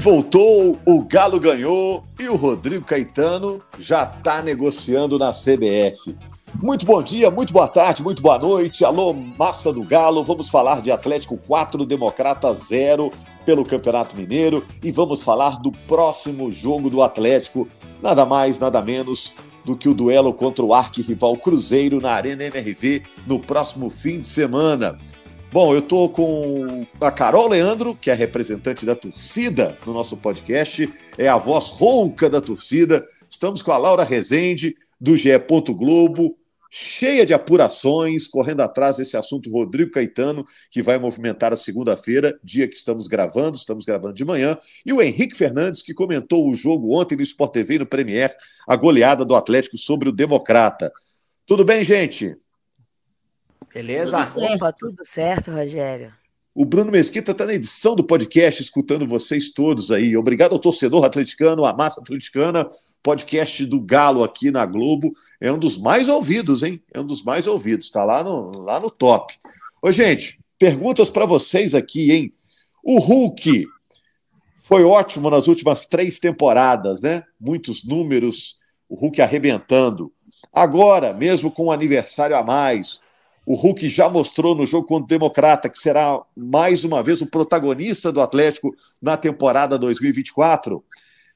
Voltou, o Galo ganhou e o Rodrigo Caetano já está negociando na CBF. Muito bom dia, muito boa tarde, muito boa noite. Alô, massa do Galo. Vamos falar de Atlético 4, Democrata 0 pelo Campeonato Mineiro e vamos falar do próximo jogo do Atlético. Nada mais, nada menos do que o duelo contra o arquirrival Cruzeiro na Arena MRV no próximo fim de semana. Bom, eu tô com a Carol Leandro, que é representante da torcida no nosso podcast, é a voz rouca da torcida. Estamos com a Laura Rezende, do GE. Globo, cheia de apurações, correndo atrás desse assunto Rodrigo Caetano, que vai movimentar a segunda-feira, dia que estamos gravando, estamos gravando de manhã, e o Henrique Fernandes, que comentou o jogo ontem no Sport TV e no Premier, a goleada do Atlético sobre o Democrata. Tudo bem, gente? Beleza? Tudo Opa, tudo certo, Rogério. O Bruno Mesquita está na edição do podcast, escutando vocês todos aí. Obrigado ao torcedor atleticano, à massa atleticana, podcast do Galo aqui na Globo. É um dos mais ouvidos, hein? É um dos mais ouvidos, está lá no, lá no top. Ô, gente, perguntas para vocês aqui, hein? O Hulk foi ótimo nas últimas três temporadas, né? Muitos números, o Hulk arrebentando. Agora, mesmo com um aniversário a mais, o Hulk já mostrou no jogo contra o Democrata que será mais uma vez o protagonista do Atlético na temporada 2024. O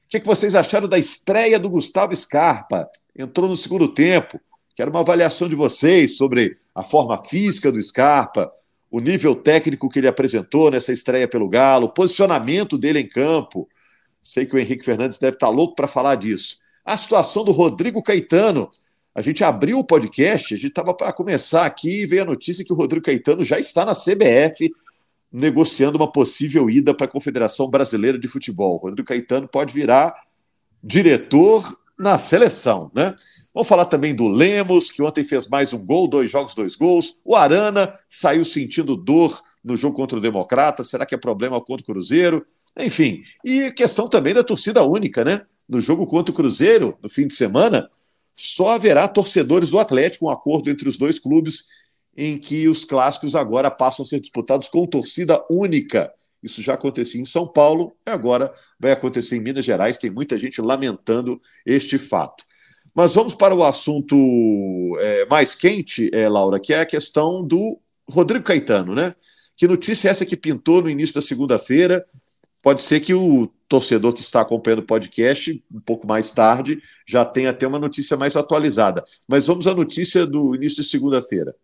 que, que vocês acharam da estreia do Gustavo Scarpa? Entrou no segundo tempo. Quero uma avaliação de vocês sobre a forma física do Scarpa, o nível técnico que ele apresentou nessa estreia pelo Galo, o posicionamento dele em campo. Sei que o Henrique Fernandes deve estar louco para falar disso. A situação do Rodrigo Caetano, a gente abriu o podcast, a gente estava para começar aqui e veio a notícia que o Rodrigo Caetano já está na CBF negociando uma possível ida para a Confederação Brasileira de Futebol. O Rodrigo Caetano pode virar diretor na seleção, né? Vamos falar também do Lemos, que ontem fez mais um gol, dois jogos, dois gols. O Arana saiu sentindo dor no jogo contra o Democrata. Será que é problema contra o Cruzeiro? Enfim, e questão também da torcida única, né? No jogo contra o Cruzeiro, no fim de semana, só haverá torcedores do Atlético, um acordo entre os dois clubes em que os clássicos agora passam a ser disputados com torcida única. Isso já acontecia em São Paulo e agora vai acontecer em Minas Gerais. Tem muita gente lamentando este fato. Mas vamos para o assunto é, mais quente, é, Laura, que é a questão do Rodrigo Caetano, né? Que notícia é essa que pintou no início da segunda-feira? Pode ser que o torcedor que está acompanhando o podcast um pouco mais tarde já tenha até uma notícia mais atualizada. Mas vamos à notícia do início de segunda-feira.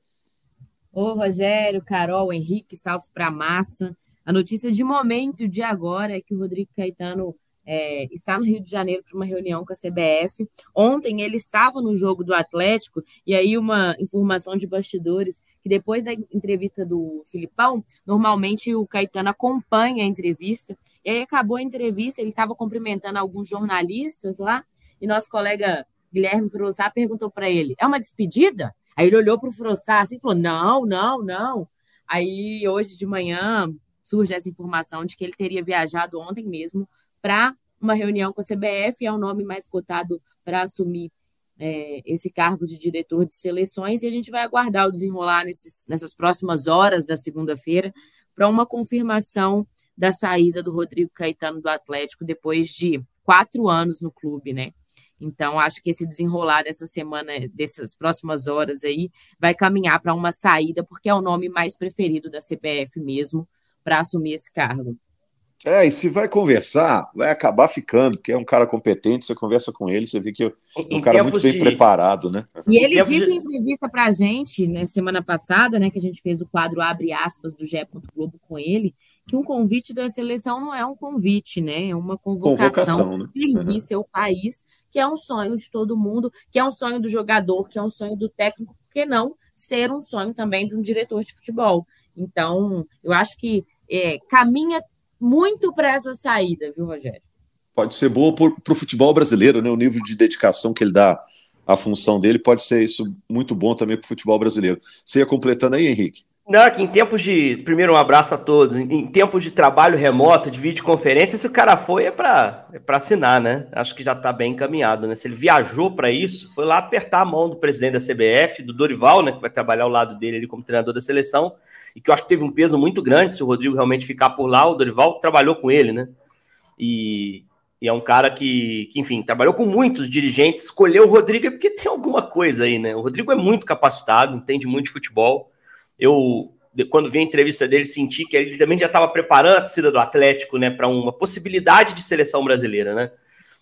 Ô, Rogério, Carol, Henrique, salve para a massa. A notícia de momento, de agora, é que o Rodrigo Caetano é, está no Rio de Janeiro para uma reunião com a CBF. Ontem ele estava no jogo do Atlético, e aí uma informação de bastidores, que depois da entrevista do Filipão, normalmente o Caetano acompanha a entrevista, e aí acabou a entrevista, ele estava cumprimentando alguns jornalistas lá, e nosso colega Guilherme Frossá perguntou para ele, é uma despedida? Aí ele olhou para o Frossá assim e falou, não, não, não. Aí hoje de manhã surge essa informação de que ele teria viajado ontem mesmo para uma reunião com a CBF, é o nome mais cotado para assumir é, esse cargo de diretor de seleções, e a gente vai aguardar o desenrolar nesses, nessas próximas horas da segunda-feira para uma confirmação da saída do Rodrigo Caetano do Atlético depois de quatro anos no clube, né? Então, acho que esse desenrolar dessa semana, dessas próximas horas aí, vai caminhar para uma saída, porque é o nome mais preferido da CBF mesmo para assumir esse cargo. É, e se vai conversar, vai acabar ficando, porque é um cara competente, você conversa com ele, você vê que é um em cara muito bem de... preparado, né? E ele disse de... em entrevista pra gente, né, semana passada, né, que a gente fez o quadro Abre aspas do Gé. Globo com ele, que um convite da seleção não é um convite, né? É uma convocação, convocação né? servir uhum. seu país, que é um sonho de todo mundo, que é um sonho do jogador, que é um sonho do técnico, que não ser um sonho também de um diretor de futebol? Então, eu acho que é, caminha muito para essa saída, viu, Rogério? Pode ser boa para o futebol brasileiro, né? O nível de dedicação que ele dá à função dele pode ser isso muito bom também para o futebol brasileiro. Você ia completando aí, Henrique? Não, que em tempos de. Primeiro, um abraço a todos. Em tempos de trabalho remoto, de videoconferência, se o cara foi, é para é assinar, né? Acho que já está bem encaminhado, né? Se ele viajou para isso, foi lá apertar a mão do presidente da CBF, do Dorival, né? Que vai trabalhar ao lado dele ali como treinador da seleção, e que eu acho que teve um peso muito grande se o Rodrigo realmente ficar por lá. O Dorival trabalhou com ele, né? E, e é um cara que, que, enfim, trabalhou com muitos dirigentes. Escolheu o Rodrigo é porque tem alguma coisa aí, né? O Rodrigo é muito capacitado, entende muito de futebol eu, quando vi a entrevista dele, senti que ele também já estava preparando a torcida do Atlético, né, para uma possibilidade de seleção brasileira, né?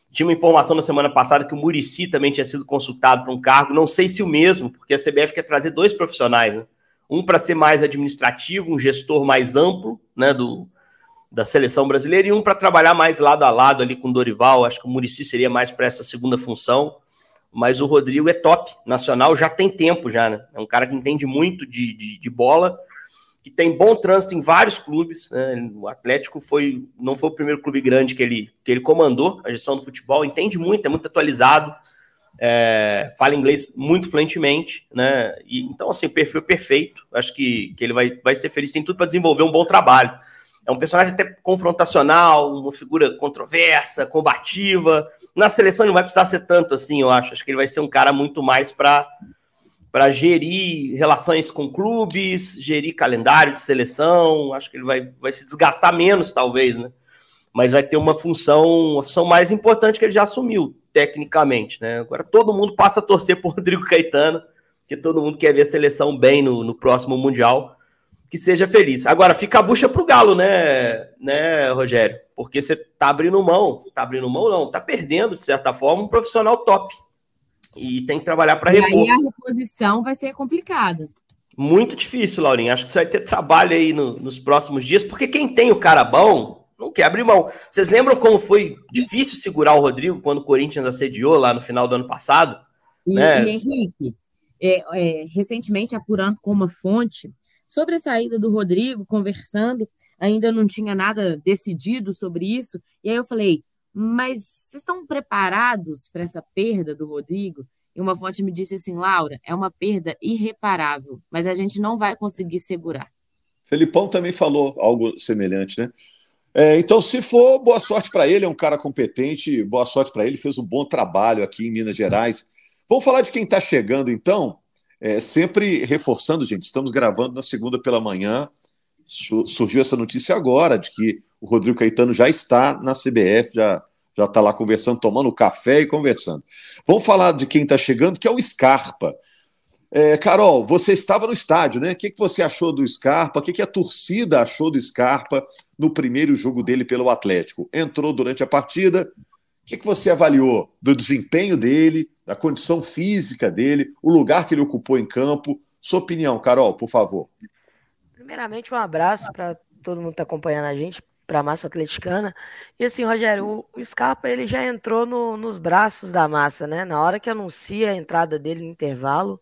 Tinha uma informação na semana passada que o Murici também tinha sido consultado para um cargo, não sei se o mesmo, porque a CBF quer trazer dois profissionais, né? Um para ser mais administrativo, um gestor mais amplo, né, do, da seleção brasileira, e um para trabalhar mais lado a lado ali com o Dorival. Acho que o Murici seria mais para essa segunda função mas o Rodrigo é top nacional, já tem tempo já, né? É um cara que entende muito de, de, de bola, que tem bom trânsito em vários clubes. Né? O Atlético foi não foi o primeiro clube grande que ele, que ele comandou a gestão do futebol, entende muito, é muito atualizado, é, fala inglês muito fluentemente, né? E, então, assim, perfil perfeito. Acho que, que ele vai, vai ser feliz, tem tudo para desenvolver um bom trabalho. É um personagem até confrontacional, uma figura controversa, combativa. Na seleção ele não vai precisar ser tanto assim, eu acho. Acho que ele vai ser um cara muito mais para para gerir relações com clubes, gerir calendário de seleção. Acho que ele vai, vai se desgastar menos, talvez, né? Mas vai ter uma função, uma função mais importante que ele já assumiu, tecnicamente, né? Agora todo mundo passa a torcer por Rodrigo Caetano, que todo mundo quer ver a seleção bem no, no próximo Mundial que seja feliz. Agora, fica a bucha pro Galo, né, né, Rogério? Porque você tá abrindo mão, tá abrindo mão não, tá perdendo, de certa forma, um profissional top. E tem que trabalhar para repor. E aí a reposição vai ser complicada. Muito difícil, Laurinha. Acho que você vai ter trabalho aí no, nos próximos dias, porque quem tem o cara bom não quer abrir mão. Vocês lembram como foi difícil segurar o Rodrigo quando o Corinthians assediou lá no final do ano passado? E, né? e Henrique, é, é, recentemente apurando com uma fonte, Sobre a saída do Rodrigo, conversando, ainda não tinha nada decidido sobre isso. E aí eu falei, mas vocês estão preparados para essa perda do Rodrigo? E uma fonte me disse assim, Laura, é uma perda irreparável, mas a gente não vai conseguir segurar. Felipão também falou algo semelhante, né? É, então, se for, boa sorte para ele, é um cara competente, boa sorte para ele, fez um bom trabalho aqui em Minas Gerais. Vamos falar de quem está chegando, então. É, sempre reforçando, gente, estamos gravando na segunda pela manhã. Surgiu essa notícia agora de que o Rodrigo Caetano já está na CBF, já já está lá conversando, tomando café e conversando. Vamos falar de quem está chegando, que é o Scarpa. É, Carol, você estava no estádio, né? O que, que você achou do Scarpa? O que, que a torcida achou do Scarpa no primeiro jogo dele pelo Atlético? Entrou durante a partida. O que, que você avaliou do desempenho dele, da condição física dele, o lugar que ele ocupou em campo. Sua opinião, Carol, por favor. Primeiramente, um abraço para todo mundo que está acompanhando a gente, para a massa atleticana. E assim, Rogério, o Scarpa ele já entrou no, nos braços da massa, né? Na hora que anuncia a entrada dele no intervalo,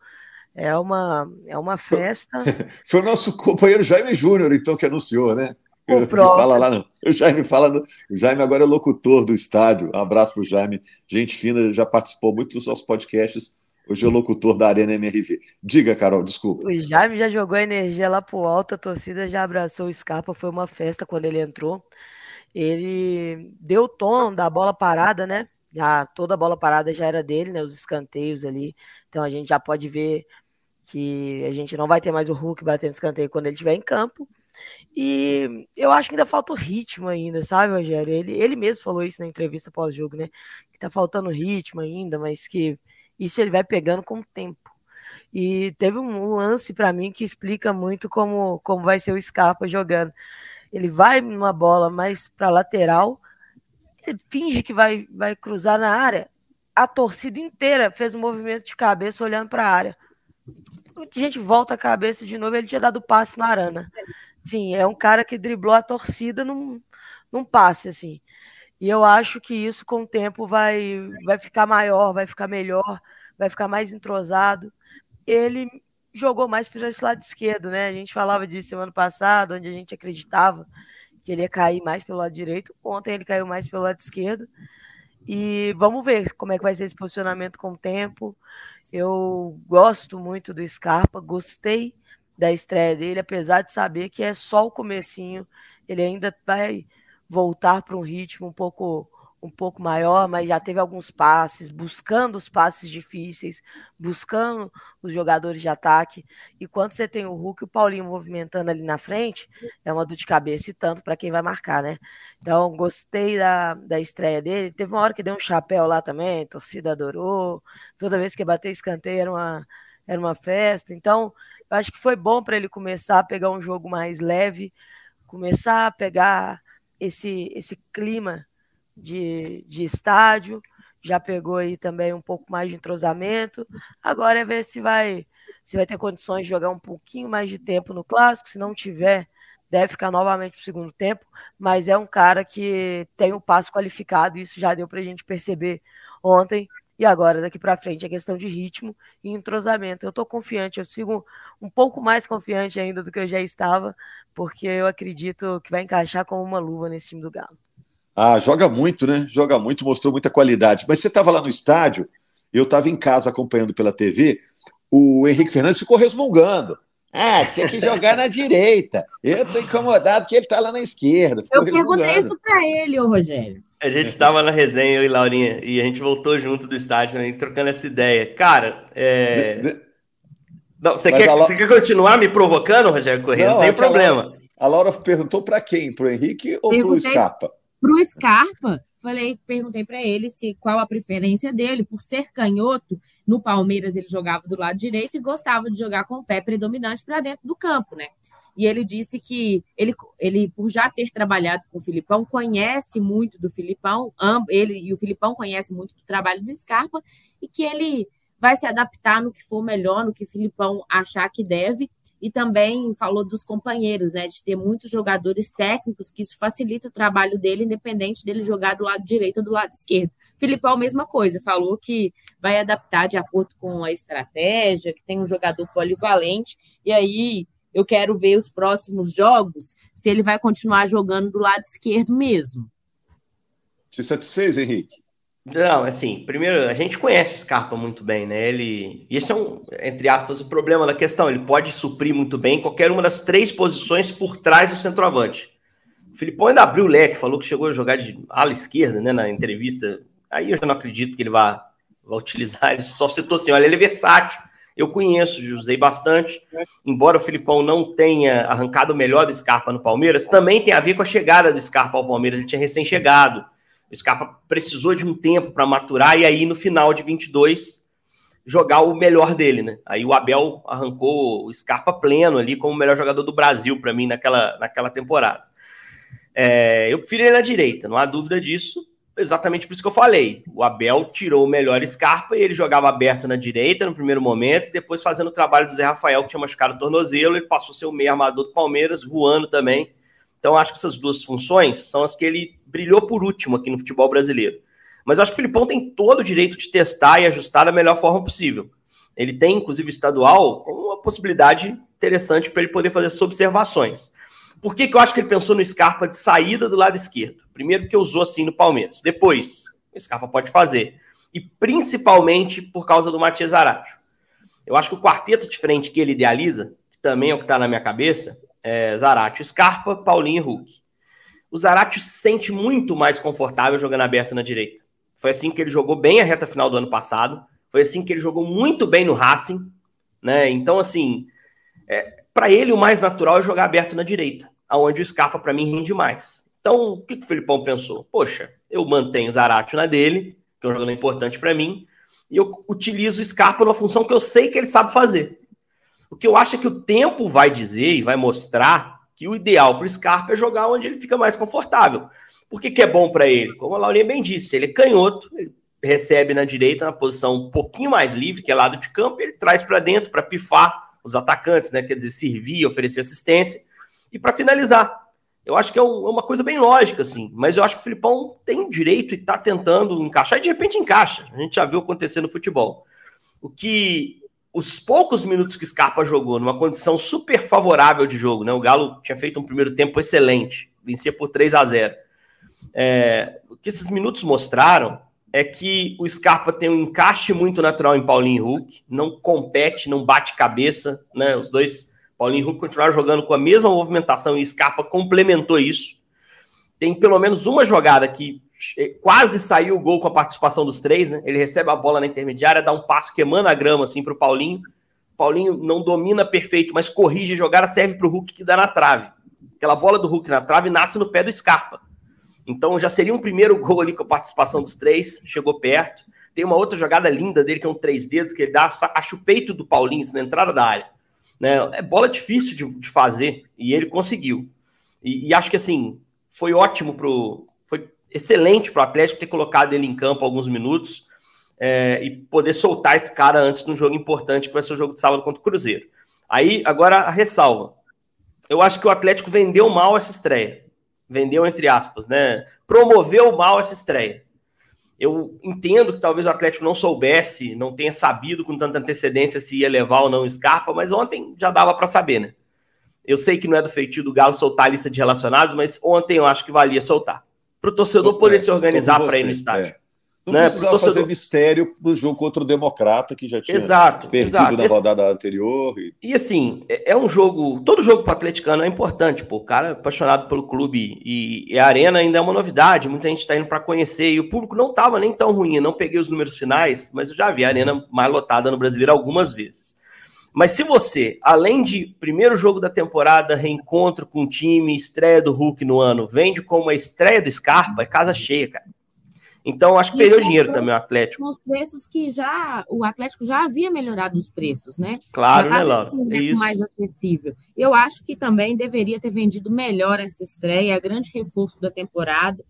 é uma, é uma festa. Foi o nosso companheiro Jaime Júnior, então, que anunciou, né? O fala lá. O Jaime fala. O Jaime agora é locutor do estádio. Um abraço para o Jaime. Gente fina, já participou muito dos nossos podcasts. Hoje é locutor da Arena MRV. Diga, Carol, desculpa. O Jaime já jogou a energia lá pro alto, a torcida já abraçou o Scarpa, foi uma festa quando ele entrou. Ele deu o tom da bola parada, né? Já toda a bola parada já era dele, né? Os escanteios ali. Então a gente já pode ver que a gente não vai ter mais o Hulk batendo escanteio quando ele estiver em campo. E eu acho que ainda falta o ritmo ainda, sabe, Rogério? Ele, ele mesmo falou isso na entrevista pós-jogo, né? Que tá faltando ritmo ainda, mas que isso ele vai pegando com o tempo. E teve um lance para mim que explica muito como, como vai ser o Scarpa jogando. Ele vai numa bola mais para lateral, ele finge que vai, vai cruzar na área. A torcida inteira fez um movimento de cabeça olhando para a área. A gente volta a cabeça de novo, ele tinha dado passe no Arana. Sim, é um cara que driblou a torcida num, num passe, assim. E eu acho que isso, com o tempo, vai, vai ficar maior, vai ficar melhor, vai ficar mais entrosado. ele jogou mais para esse lado esquerdo, né? A gente falava disso semana passada, onde a gente acreditava que ele ia cair mais pelo lado direito. Ontem ele caiu mais pelo lado esquerdo. E vamos ver como é que vai ser esse posicionamento com o tempo. Eu gosto muito do Scarpa, gostei da estreia dele, apesar de saber que é só o comecinho. Ele ainda vai voltar para um ritmo um pouco um pouco maior, mas já teve alguns passes, buscando os passes difíceis, buscando os jogadores de ataque. E quando você tem o Hulk e o Paulinho movimentando ali na frente, é uma dor de cabeça e tanto para quem vai marcar, né? Então, gostei da, da estreia dele. Teve uma hora que deu um chapéu lá também, torcida adorou. Toda vez que bater escanteio era uma, era uma festa. Então, eu acho que foi bom para ele começar a pegar um jogo mais leve, começar a pegar esse, esse clima de, de estádio, já pegou aí também um pouco mais de entrosamento. Agora é ver se vai se vai ter condições de jogar um pouquinho mais de tempo no clássico. Se não tiver, deve ficar novamente no segundo tempo. Mas é um cara que tem o um passo qualificado, isso já deu para a gente perceber ontem. E agora, daqui para frente, é questão de ritmo e entrosamento. Eu estou confiante, eu sigo um pouco mais confiante ainda do que eu já estava, porque eu acredito que vai encaixar como uma luva nesse time do Galo. Ah, joga muito, né? Joga muito, mostrou muita qualidade. Mas você estava lá no estádio, eu estava em casa acompanhando pela TV, o Henrique Fernandes ficou resmungando. Ah, tinha que jogar na direita. Eu estou incomodado que ele está lá na esquerda. eu perguntei isso para ele, ô Rogério. A gente estava na resenha, eu e Laurinha, e a gente voltou junto do estádio, né, trocando essa ideia. Cara, é... de, de... Não, você, quer, La... você quer continuar me provocando, Rogério Corrêa? Não, não tem problema. A Laura, a Laura perguntou para quem? Para o Henrique ou para o Scarpa? Para o Scarpa, falei, perguntei para ele se qual a preferência dele. Por ser canhoto, no Palmeiras ele jogava do lado direito e gostava de jogar com o pé predominante para dentro do campo, né? E ele disse que ele, ele, por já ter trabalhado com o Filipão, conhece muito do Filipão, ele e o Filipão conhecem muito do trabalho do Scarpa, e que ele vai se adaptar no que for melhor, no que o Filipão achar que deve, e também falou dos companheiros, né, de ter muitos jogadores técnicos, que isso facilita o trabalho dele, independente dele jogar do lado direito ou do lado esquerdo. Filipão, mesma coisa, falou que vai adaptar de acordo com a estratégia, que tem um jogador polivalente, e aí eu quero ver os próximos jogos, se ele vai continuar jogando do lado esquerdo mesmo. Te satisfez, Henrique? Não, assim, primeiro, a gente conhece Scarpa muito bem, né? Ele. Isso é um, entre aspas, o problema da questão. Ele pode suprir muito bem qualquer uma das três posições por trás do centroavante. O Filipão ainda abriu o leque, falou que chegou a jogar de ala esquerda, né? Na entrevista. Aí eu já não acredito que ele vá, vá utilizar. Ele só citou assim: olha, ele é versátil. Eu conheço, usei bastante. Embora o Filipão não tenha arrancado o melhor do Scarpa no Palmeiras, também tem a ver com a chegada do Scarpa ao Palmeiras. Ele tinha recém-chegado o Scarpa precisou de um tempo para maturar e aí no final de 22 jogar o melhor dele, né? Aí o Abel arrancou o Scarpa pleno ali como o melhor jogador do Brasil para mim naquela, naquela temporada. É, eu prefiro ele na direita, não há dúvida disso. Exatamente por isso que eu falei. O Abel tirou o melhor Scarpa e ele jogava aberto na direita no primeiro momento, e depois fazendo o trabalho do Zé Rafael, que tinha machucado o tornozelo, ele passou a ser o meio armador do Palmeiras, voando também. Então, acho que essas duas funções são as que ele brilhou por último aqui no futebol brasileiro. Mas acho que o Filipão tem todo o direito de testar e ajustar da melhor forma possível. Ele tem, inclusive, estadual, uma possibilidade interessante para ele poder fazer essas observações. Por que, que eu acho que ele pensou no Scarpa de saída do lado esquerdo? Primeiro, porque usou assim no Palmeiras. Depois, o Scarpa pode fazer. E principalmente por causa do Matias Aracho. Eu acho que o quarteto de frente que ele idealiza, que também é o que está na minha cabeça, é Zarate, Scarpa, Paulinho e Hulk o Zarate se sente muito mais confortável jogando aberto na direita. Foi assim que ele jogou bem a reta final do ano passado. Foi assim que ele jogou muito bem no Racing. Né? Então, assim, é, para ele o mais natural é jogar aberto na direita, aonde o Scarpa, para mim, rende mais. Então, o que, que o Filipão pensou? Poxa, eu mantenho o Zarate na dele, que é um jogador importante para mim, e eu utilizo o Scarpa numa função que eu sei que ele sabe fazer. O que eu acho é que o tempo vai dizer e vai mostrar que o ideal para o Scarpa é jogar onde ele fica mais confortável. Por que, que é bom para ele? Como a Laurinha bem disse, ele é canhoto, ele recebe na direita, na posição um pouquinho mais livre, que é lado de campo, ele traz para dentro para pifar os atacantes, né? Quer dizer, servir, oferecer assistência e para finalizar. Eu acho que é, é, uma coisa bem lógica, assim, mas eu acho que o Filipão tem direito e está tentando encaixar e de repente encaixa. A gente já viu acontecer no futebol. O que os poucos minutos que Scarpa jogou, numa condição super favorável de jogo, né? O Galo tinha feito um primeiro tempo excelente, vencia por 3 a 0 é, O que esses minutos mostraram é que o Scarpa tem um encaixe muito natural em Paulinho e Hulk, não compete, não bate cabeça, né? Os dois, Paulinho e Hulk, continuaram jogando com a mesma movimentação e Scarpa complementou isso. Tem pelo menos uma jogada que quase saiu o gol com a participação dos três, né? Ele recebe a bola na intermediária, dá um passe queimando a grama assim para o Paulinho. Paulinho não domina perfeito, mas corrige a jogada, serve para o Hulk que dá na trave. Aquela bola do Hulk na trave nasce no pé do Scarpa. Então já seria um primeiro gol ali com a participação dos três, chegou perto. Tem uma outra jogada linda dele, que é um três dedos, que ele dá, acha o peito do Paulinho na entrada da área. Né? É bola difícil de, de fazer, e ele conseguiu. E, e, acho que assim, foi ótimo pro. Foi excelente para o Atlético ter colocado ele em campo alguns minutos é, e poder soltar esse cara antes de um jogo importante, que vai ser o jogo de sábado contra o Cruzeiro. Aí, agora a ressalva. Eu acho que o Atlético vendeu mal essa estreia vendeu entre aspas, né? Promoveu mal essa estreia. Eu entendo que talvez o Atlético não soubesse, não tenha sabido com tanta antecedência se ia levar ou não o Scarpa, mas ontem já dava para saber, né? Eu sei que não é do feitio do Galo soltar a lista de relacionados, mas ontem eu acho que valia soltar. Para o torcedor poder se organizar para ir no estádio. É. Não né? precisava torcedor... fazer mistério no jogo contra o Democrata, que já tinha exato, perdido exato. na Esse... rodada anterior. E... e, assim, é, é um jogo. Todo jogo para o atleticano é importante, pô. O cara é apaixonado pelo clube e, e, a arena ainda é uma novidade. Muita gente está indo para conhecer. E o público não estava nem tão ruim. Eu não peguei os números finais, mas eu já vi a arena mais lotada no brasileiro algumas vezes. Mas se você, além de primeiro jogo da temporada, reencontro com o time, estreia do Hulk no ano, vende como a estreia do Scarpa, é casa cheia, cara. Então, acho que e perdeu dinheiro também o Atlético. Com os preços que já. O Atlético já havia melhorado os preços, né? Claro, né, Laura? Um preço mais acessível. Eu acho que também deveria ter vendido melhor essa estreia, é grande reforço da temporada.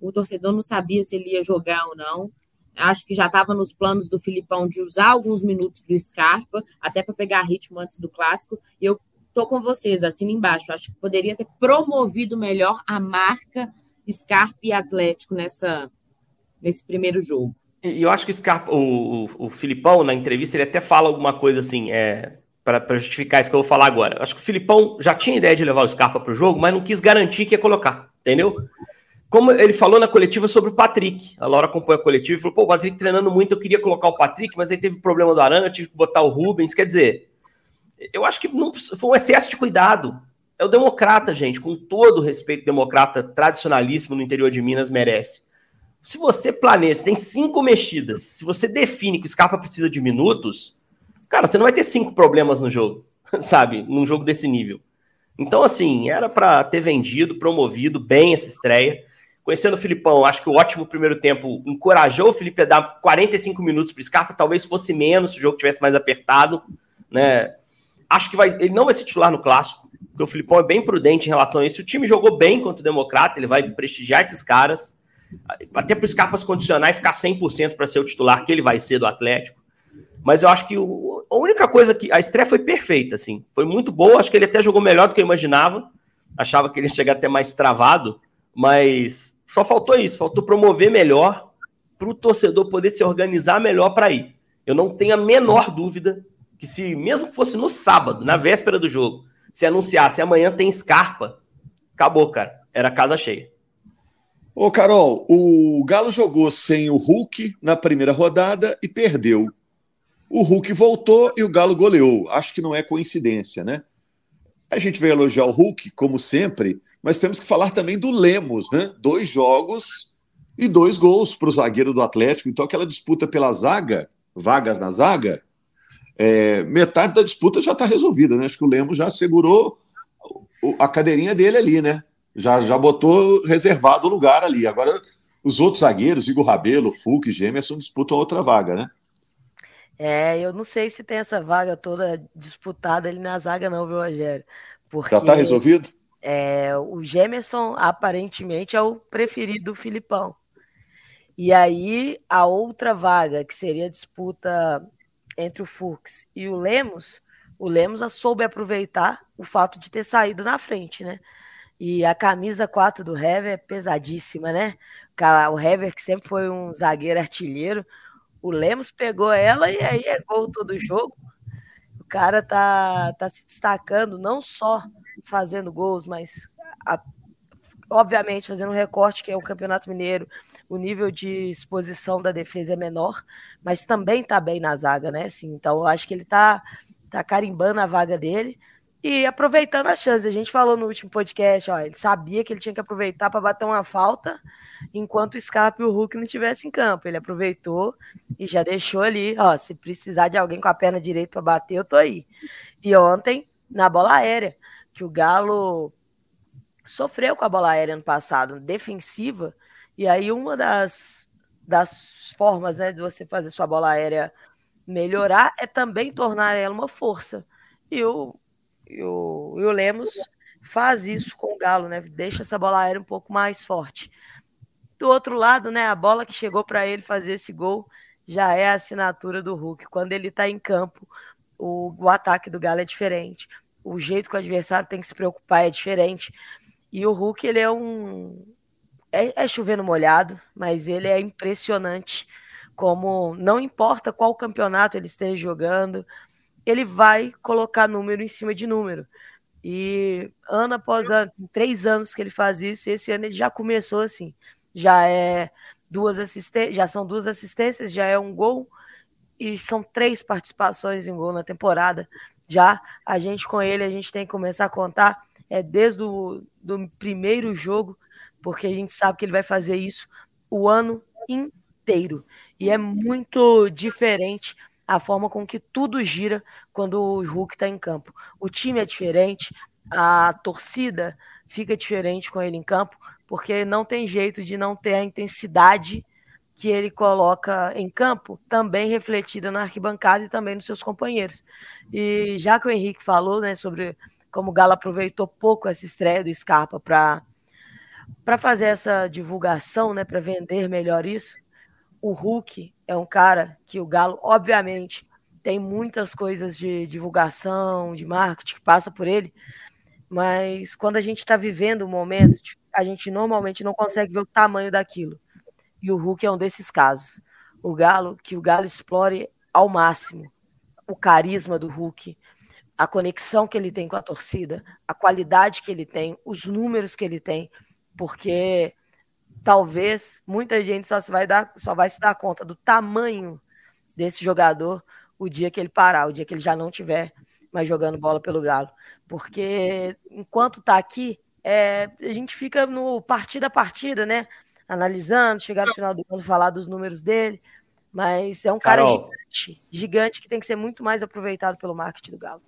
O torcedor não sabia se ele ia jogar ou não. Acho que já estava nos planos do Filipão de usar alguns minutos do Scarpa, até para pegar ritmo antes do clássico. E eu tô com vocês, assina embaixo. Acho que poderia ter promovido melhor a marca Scarpa e Atlético nessa nesse primeiro jogo. E eu acho que Scarpa, o, o, o Filipão, na entrevista, ele até fala alguma coisa assim, é, para justificar isso que eu vou falar agora. Acho que o Filipão já tinha ideia de levar o Scarpa para o jogo, mas não quis garantir que ia colocar, entendeu? Como ele falou na coletiva sobre o Patrick, a Laura acompanha a coletiva e falou: pô, o Patrick treinando muito, eu queria colocar o Patrick, mas aí teve problema do Arana, eu tive que botar o Rubens. Quer dizer, eu acho que não, foi um excesso de cuidado. É o democrata, gente, com todo o respeito democrata tradicionalíssimo no interior de Minas merece. Se você planeja, tem cinco mexidas, se você define que o Scarpa precisa de minutos, cara, você não vai ter cinco problemas no jogo, sabe? Num jogo desse nível. Então, assim, era para ter vendido, promovido bem essa estreia. Conhecendo o Filipão, acho que o ótimo primeiro tempo encorajou o Felipe a dar 45 minutos para o Scarpa, talvez fosse menos se o jogo tivesse mais apertado, né? Acho que vai, ele não vai ser titular no clássico, porque o Filipão é bem prudente em relação a isso. O time jogou bem contra o Democrata, ele vai prestigiar esses caras até para o Scarpa se condicionar e ficar 100% para ser o titular, que ele vai ser do Atlético. Mas eu acho que o, a única coisa que. A estreia foi perfeita, assim. Foi muito boa. Acho que ele até jogou melhor do que eu imaginava. Achava que ele ia chegar até mais travado. Mas só faltou isso. Faltou promover melhor para o torcedor poder se organizar melhor para ir. Eu não tenho a menor dúvida que, se mesmo que fosse no sábado, na véspera do jogo, se anunciasse amanhã tem Scarpa, acabou, cara. Era casa cheia. Ô, Carol, o Galo jogou sem o Hulk na primeira rodada e perdeu. O Hulk voltou e o Galo goleou. Acho que não é coincidência, né? A gente vai elogiar o Hulk, como sempre, mas temos que falar também do Lemos, né? Dois jogos e dois gols para o zagueiro do Atlético. Então, aquela disputa pela zaga, vagas na zaga, é, metade da disputa já está resolvida, né? Acho que o Lemos já segurou a cadeirinha dele ali, né? Já, já botou reservado o lugar ali. Agora, os outros zagueiros, Igor Rabelo, Fulk, Gemerson, disputam outra vaga, né? É, eu não sei se tem essa vaga toda disputada ali na zaga, não, viu, Rogério? Porque, já está resolvido? É, o Gemerson aparentemente é o preferido do Filipão. E aí, a outra vaga, que seria a disputa entre o Fux e o Lemos, o Lemos soube aproveitar o fato de ter saído na frente, né? E a camisa 4 do Hever é pesadíssima, né? O Hever, que sempre foi um zagueiro artilheiro, o Lemos pegou ela e aí é gol todo jogo. cara tá, tá se destacando não só fazendo gols, mas a, obviamente fazendo um recorte que é o Campeonato Mineiro, o nível de exposição da defesa é menor, mas também tá bem na zaga, né? Assim, então eu acho que ele tá, tá carimbando a vaga dele e aproveitando a chance. A gente falou no último podcast, ó, ele sabia que ele tinha que aproveitar para bater uma falta enquanto o Scarpa e o Hulk não estivessem em campo. Ele aproveitou e já deixou ali, ó, se precisar de alguém com a perna direita para bater, eu tô aí. E ontem, na bola aérea, que o Galo sofreu com a bola aérea no passado, defensiva, e aí uma das, das formas né, de você fazer sua bola aérea melhorar é também tornar ela uma força. E o, e o, e o Lemos faz isso com o Galo, né? Deixa essa bola aérea um pouco mais forte. Do outro lado, né, a bola que chegou para ele fazer esse gol já é a assinatura do Hulk. Quando ele está em campo, o, o ataque do Galo é diferente. O jeito que o adversário tem que se preocupar é diferente. E o Hulk, ele é um. É, é chovendo molhado, mas ele é impressionante. Como não importa qual campeonato ele esteja jogando, ele vai colocar número em cima de número. E ano após ano, três anos que ele faz isso, esse ano ele já começou assim. Já é duas assistências, já são duas assistências, já é um gol e são três participações em gol na temporada. Já a gente com ele, a gente tem que começar a contar é desde o do primeiro jogo, porque a gente sabe que ele vai fazer isso o ano inteiro. E é muito diferente a forma com que tudo gira quando o Hulk está em campo. O time é diferente, a torcida fica diferente com ele em campo, porque não tem jeito de não ter a intensidade que ele coloca em campo, também refletida na arquibancada e também nos seus companheiros. E já que o Henrique falou né, sobre como o Galo aproveitou pouco essa estreia do Scarpa para para fazer essa divulgação, né, para vender melhor isso, o Hulk é um cara que o Galo, obviamente, tem muitas coisas de divulgação, de marketing que passa por ele, mas quando a gente está vivendo um momento, a gente normalmente não consegue ver o tamanho daquilo. E o Hulk é um desses casos. O Galo, que o Galo explore ao máximo o carisma do Hulk, a conexão que ele tem com a torcida, a qualidade que ele tem, os números que ele tem, porque talvez muita gente só, se vai dar, só vai se dar conta do tamanho desse jogador o dia que ele parar, o dia que ele já não tiver mais jogando bola pelo Galo. Porque enquanto tá aqui, é, a gente fica no partida a partida, né? Analisando, chegar no final do ano, falar dos números dele. Mas é um cara gigante, gigante que tem que ser muito mais aproveitado pelo marketing do Galo.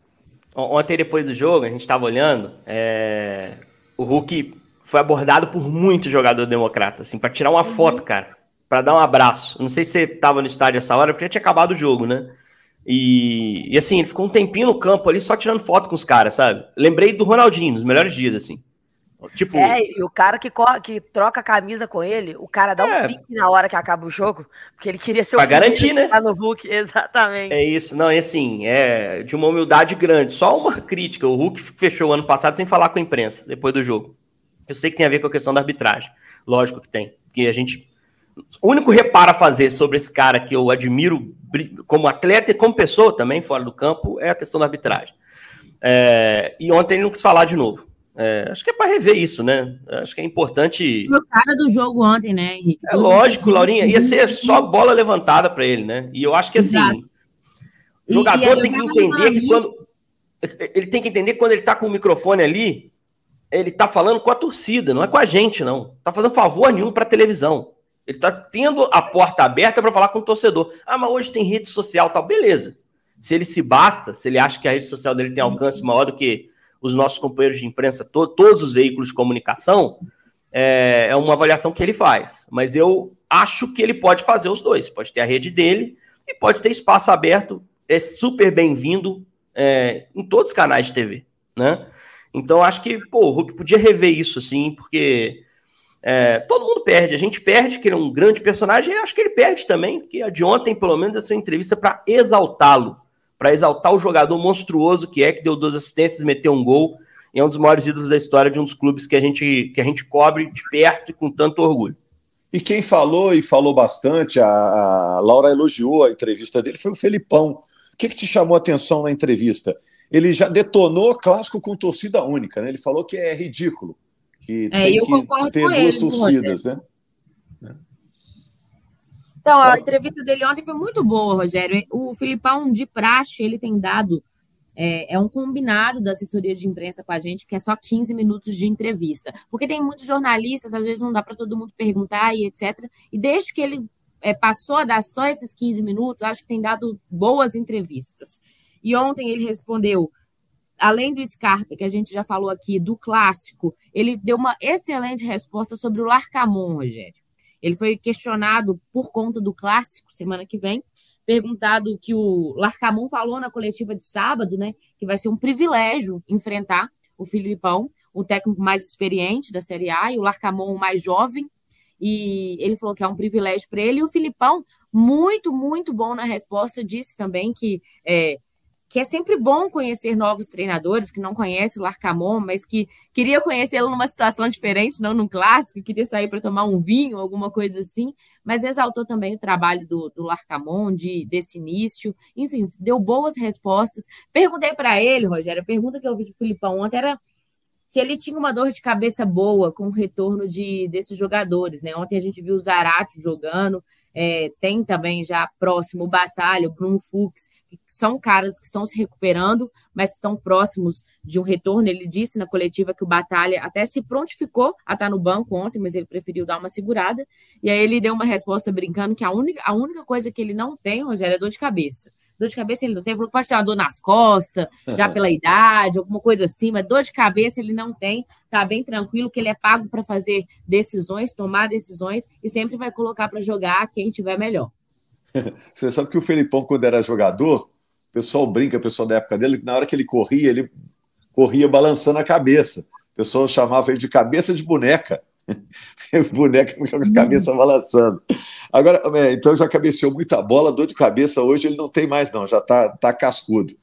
Ontem, depois do jogo, a gente estava olhando, é... o Hulk foi abordado por muito jogador democrata, assim, para tirar uma uhum. foto, cara, para dar um abraço. Não sei se você tava no estádio essa hora, porque tinha acabado o jogo, né? E, e, assim, ele ficou um tempinho no campo ali só tirando foto com os caras, sabe? Lembrei do Ronaldinho, nos melhores dias, assim. Tipo... É, e o cara que, que troca a camisa com ele, o cara dá é... um pique na hora que acaba o jogo, porque ele queria ser o pra garantir, né? no Hulk, exatamente. É isso, não, é assim, é de uma humildade grande. Só uma crítica, o Hulk fechou o ano passado sem falar com a imprensa, depois do jogo. Eu sei que tem a ver com a questão da arbitragem. Lógico que tem. Porque a gente. O único reparo a fazer sobre esse cara que eu admiro como atleta e como pessoa também, fora do campo, é a questão da arbitragem. É, e ontem ele não quis falar de novo. É, acho que é para rever isso, né? Acho que é importante. O cara do jogo ontem, né, Henrique? É lógico, Laurinha. Ia ser só bola levantada para ele, né? E eu acho que assim. Exato. O jogador e, e tem que entender que quando. Ele tem que entender que quando ele tá com o microfone ali, ele tá falando com a torcida, não é com a gente, não. Tá fazendo favor nenhum para televisão. Ele tá tendo a porta aberta para falar com o torcedor. Ah, mas hoje tem rede social, tal, beleza. Se ele se basta, se ele acha que a rede social dele tem alcance maior do que os nossos companheiros de imprensa, to todos os veículos de comunicação, é, é uma avaliação que ele faz. Mas eu acho que ele pode fazer os dois. Pode ter a rede dele e pode ter espaço aberto. É super bem-vindo é, em todos os canais de TV, né? Então, acho que, pô, o Hulk podia rever isso, assim, porque é, todo mundo perde. A gente perde, que ele é um grande personagem, e acho que ele perde também, porque a de ontem, pelo menos, essa entrevista para exaltá-lo, para exaltar o jogador monstruoso que é, que deu duas assistências, meteu um gol, e é um dos maiores ídolos da história de um dos clubes que a gente, que a gente cobre de perto e com tanto orgulho. E quem falou e falou bastante, a, Laura elogiou a entrevista dele, foi o Felipão O que, que te chamou a atenção na entrevista? Ele já detonou clássico com torcida única, né? Ele falou que é ridículo, que É, tem eu que concordo ter duas ele, torcidas, né? Então, a entrevista dele ontem foi muito boa, Rogério. O Filipão de praxe, ele tem dado. É, é um combinado da assessoria de imprensa com a gente, que é só 15 minutos de entrevista. Porque tem muitos jornalistas, às vezes não dá para todo mundo perguntar e etc. E desde que ele é, passou a dar só esses 15 minutos, acho que tem dado boas entrevistas. E ontem ele respondeu, além do Scarpa, que a gente já falou aqui, do clássico, ele deu uma excelente resposta sobre o Larcamon, Rogério. Ele foi questionado por conta do clássico semana que vem, perguntado o que o Larcamon falou na coletiva de sábado, né? Que vai ser um privilégio enfrentar o Filipão, o técnico mais experiente da Série A, e o Larcamon o mais jovem. E ele falou que é um privilégio para ele. E o Filipão, muito, muito bom na resposta, disse também que é, que é sempre bom conhecer novos treinadores, que não conhece o Larcamon, mas que queria conhecê-lo numa situação diferente, não num clássico, queria sair para tomar um vinho, alguma coisa assim, mas exaltou também o trabalho do, do Larcamon, de, desse início, enfim, deu boas respostas. Perguntei para ele, Rogério, a pergunta que eu vi do Filipão ontem era se ele tinha uma dor de cabeça boa com o retorno de, desses jogadores, né? Ontem a gente viu o Zarate jogando, é, tem também já próximo Batalha, o Bruno Fux, que são caras que estão se recuperando, mas estão próximos de um retorno. Ele disse na coletiva que o Batalha até se prontificou a estar no banco ontem, mas ele preferiu dar uma segurada. E aí ele deu uma resposta brincando que a única, a única coisa que ele não tem, Rogério, é dor de cabeça. Dor de cabeça ele não tem, falou que pode ter uma dor nas costas, já pela idade, alguma coisa assim, mas dor de cabeça ele não tem, tá bem tranquilo, que ele é pago para fazer decisões, tomar decisões e sempre vai colocar para jogar quem tiver melhor. Você sabe que o Felipão, quando era jogador, o pessoal brinca, o pessoal da época dele, que na hora que ele corria, ele corria balançando a cabeça. O pessoal chamava ele de cabeça de boneca. boneca com a cabeça balançando. Agora, é, então já cabeceou muita bola, dor de cabeça hoje ele não tem mais, não, já está tá cascudo.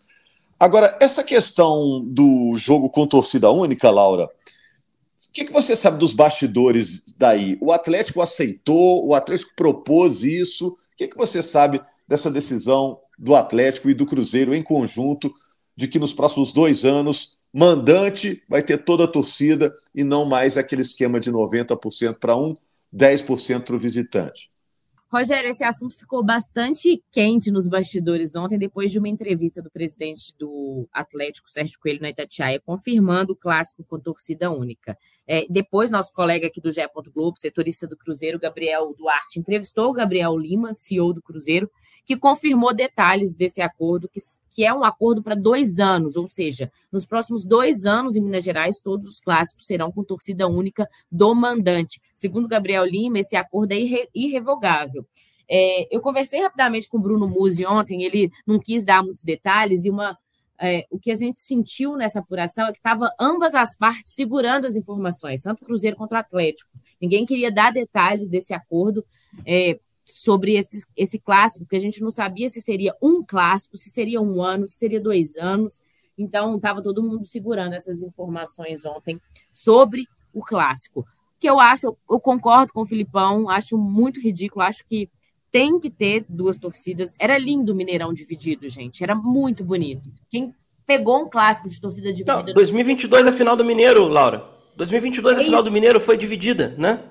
Agora, essa questão do jogo com torcida única, Laura, o que, que você sabe dos bastidores daí? O Atlético aceitou, o Atlético propôs isso. O que, que você sabe dessa decisão do Atlético e do Cruzeiro em conjunto, de que nos próximos dois anos, mandante vai ter toda a torcida e não mais aquele esquema de 90% para um, 10% para o visitante? Rogério, esse assunto ficou bastante quente nos bastidores ontem, depois de uma entrevista do presidente do Atlético, Sérgio Coelho, na Itatiaia, confirmando o clássico com torcida única. É, depois, nosso colega aqui do GE. Globo, setorista do Cruzeiro, Gabriel Duarte, entrevistou o Gabriel Lima, CEO do Cruzeiro, que confirmou detalhes desse acordo, que, que é um acordo para dois anos, ou seja, nos próximos dois anos em Minas Gerais, todos os clássicos serão com torcida única do mandante. Segundo Gabriel Lima, esse acordo é irre, irrevogável. É, eu conversei rapidamente com o Bruno Musi ontem, ele não quis dar muitos detalhes, e uma, é, o que a gente sentiu nessa apuração é que estava ambas as partes segurando as informações, tanto Cruzeiro quanto Atlético. Ninguém queria dar detalhes desse acordo é, sobre esse, esse clássico, porque a gente não sabia se seria um clássico, se seria um ano, se seria dois anos. Então, estava todo mundo segurando essas informações ontem sobre o clássico. Que eu acho, eu concordo com o Filipão, acho muito ridículo, acho que tem que ter duas torcidas. Era lindo o Mineirão dividido, gente. Era muito bonito. Quem pegou um clássico de torcida dividida. Não, 2022 a final do Mineiro, Laura. 2022 a final do Mineiro foi dividida, né?